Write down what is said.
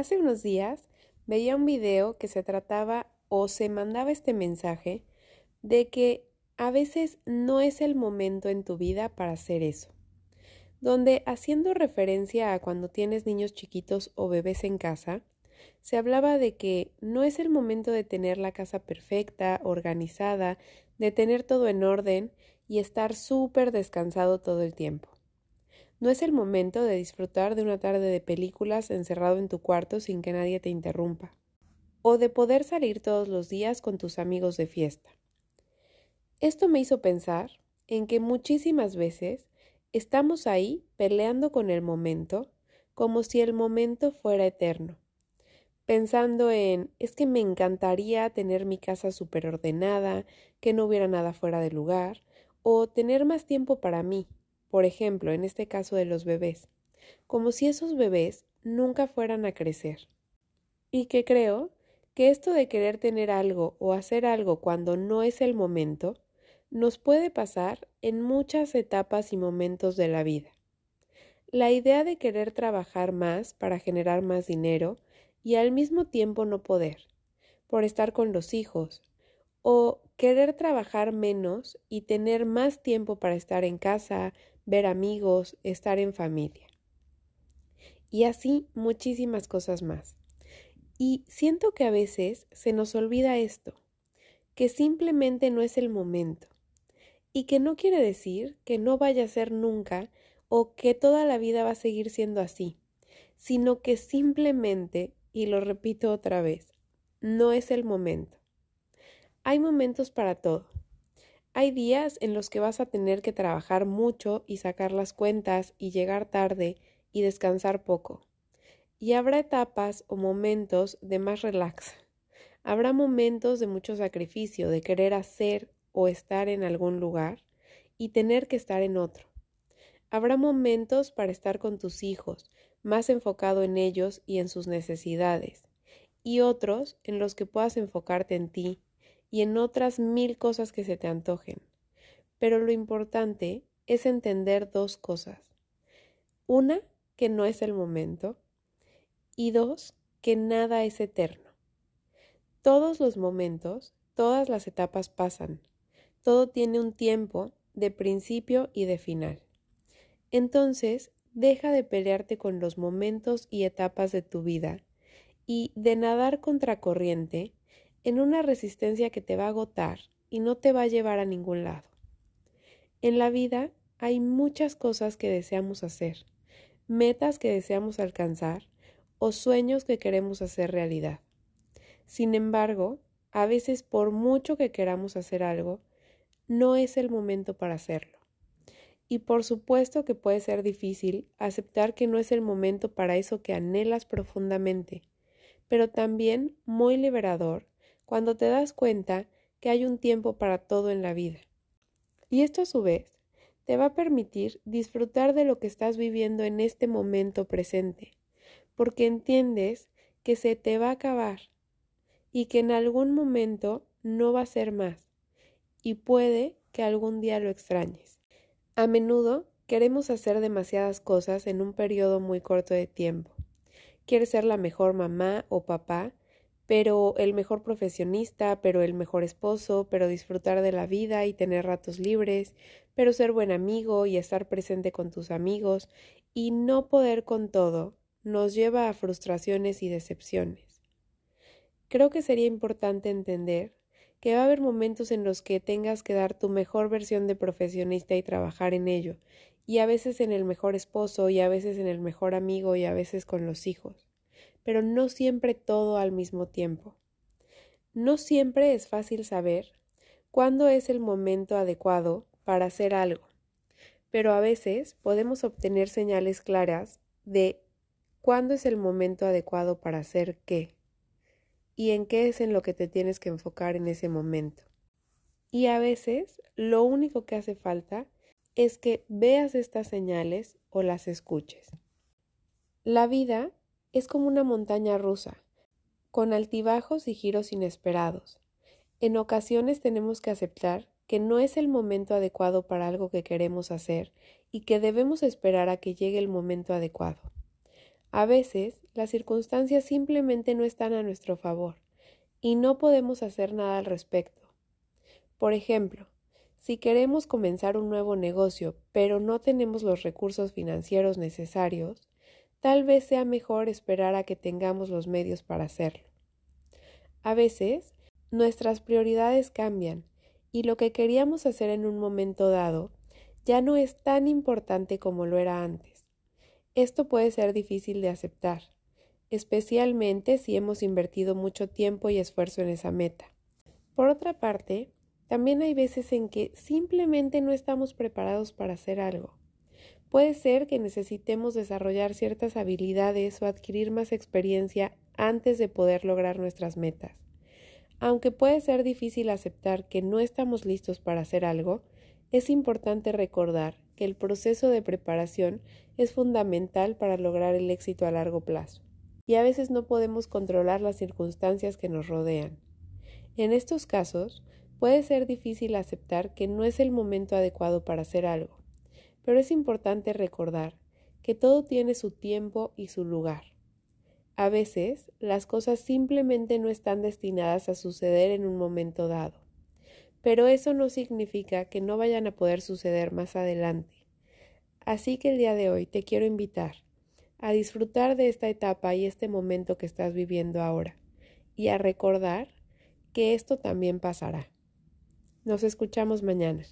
Hace unos días veía un video que se trataba o se mandaba este mensaje de que a veces no es el momento en tu vida para hacer eso, donde haciendo referencia a cuando tienes niños chiquitos o bebés en casa, se hablaba de que no es el momento de tener la casa perfecta, organizada, de tener todo en orden y estar súper descansado todo el tiempo. No es el momento de disfrutar de una tarde de películas encerrado en tu cuarto sin que nadie te interrumpa, o de poder salir todos los días con tus amigos de fiesta. Esto me hizo pensar en que muchísimas veces estamos ahí peleando con el momento como si el momento fuera eterno, pensando en es que me encantaría tener mi casa súper ordenada, que no hubiera nada fuera de lugar, o tener más tiempo para mí, por ejemplo, en este caso de los bebés, como si esos bebés nunca fueran a crecer. Y que creo que esto de querer tener algo o hacer algo cuando no es el momento, nos puede pasar en muchas etapas y momentos de la vida. La idea de querer trabajar más para generar más dinero y al mismo tiempo no poder, por estar con los hijos, o querer trabajar menos y tener más tiempo para estar en casa, ver amigos, estar en familia. Y así muchísimas cosas más. Y siento que a veces se nos olvida esto, que simplemente no es el momento, y que no quiere decir que no vaya a ser nunca o que toda la vida va a seguir siendo así, sino que simplemente, y lo repito otra vez, no es el momento. Hay momentos para todo. Hay días en los que vas a tener que trabajar mucho y sacar las cuentas y llegar tarde y descansar poco. Y habrá etapas o momentos de más relax. Habrá momentos de mucho sacrificio, de querer hacer o estar en algún lugar y tener que estar en otro. Habrá momentos para estar con tus hijos, más enfocado en ellos y en sus necesidades, y otros en los que puedas enfocarte en ti y en otras mil cosas que se te antojen. Pero lo importante es entender dos cosas. Una, que no es el momento. Y dos, que nada es eterno. Todos los momentos, todas las etapas pasan. Todo tiene un tiempo de principio y de final. Entonces, deja de pelearte con los momentos y etapas de tu vida y de nadar contracorriente en una resistencia que te va a agotar y no te va a llevar a ningún lado. En la vida hay muchas cosas que deseamos hacer, metas que deseamos alcanzar o sueños que queremos hacer realidad. Sin embargo, a veces por mucho que queramos hacer algo, no es el momento para hacerlo. Y por supuesto que puede ser difícil aceptar que no es el momento para eso que anhelas profundamente, pero también muy liberador cuando te das cuenta que hay un tiempo para todo en la vida. Y esto a su vez te va a permitir disfrutar de lo que estás viviendo en este momento presente, porque entiendes que se te va a acabar y que en algún momento no va a ser más, y puede que algún día lo extrañes. A menudo queremos hacer demasiadas cosas en un periodo muy corto de tiempo. Quieres ser la mejor mamá o papá, pero el mejor profesionista, pero el mejor esposo, pero disfrutar de la vida y tener ratos libres, pero ser buen amigo y estar presente con tus amigos y no poder con todo nos lleva a frustraciones y decepciones. Creo que sería importante entender que va a haber momentos en los que tengas que dar tu mejor versión de profesionista y trabajar en ello, y a veces en el mejor esposo, y a veces en el mejor amigo, y a veces con los hijos pero no siempre todo al mismo tiempo. No siempre es fácil saber cuándo es el momento adecuado para hacer algo, pero a veces podemos obtener señales claras de cuándo es el momento adecuado para hacer qué y en qué es en lo que te tienes que enfocar en ese momento. Y a veces lo único que hace falta es que veas estas señales o las escuches. La vida es como una montaña rusa, con altibajos y giros inesperados. En ocasiones tenemos que aceptar que no es el momento adecuado para algo que queremos hacer y que debemos esperar a que llegue el momento adecuado. A veces las circunstancias simplemente no están a nuestro favor y no podemos hacer nada al respecto. Por ejemplo, si queremos comenzar un nuevo negocio pero no tenemos los recursos financieros necesarios, tal vez sea mejor esperar a que tengamos los medios para hacerlo. A veces, nuestras prioridades cambian y lo que queríamos hacer en un momento dado ya no es tan importante como lo era antes. Esto puede ser difícil de aceptar, especialmente si hemos invertido mucho tiempo y esfuerzo en esa meta. Por otra parte, también hay veces en que simplemente no estamos preparados para hacer algo. Puede ser que necesitemos desarrollar ciertas habilidades o adquirir más experiencia antes de poder lograr nuestras metas. Aunque puede ser difícil aceptar que no estamos listos para hacer algo, es importante recordar que el proceso de preparación es fundamental para lograr el éxito a largo plazo, y a veces no podemos controlar las circunstancias que nos rodean. En estos casos, puede ser difícil aceptar que no es el momento adecuado para hacer algo, pero es importante recordar que todo tiene su tiempo y su lugar. A veces las cosas simplemente no están destinadas a suceder en un momento dado, pero eso no significa que no vayan a poder suceder más adelante. Así que el día de hoy te quiero invitar a disfrutar de esta etapa y este momento que estás viviendo ahora y a recordar que esto también pasará. Nos escuchamos mañana.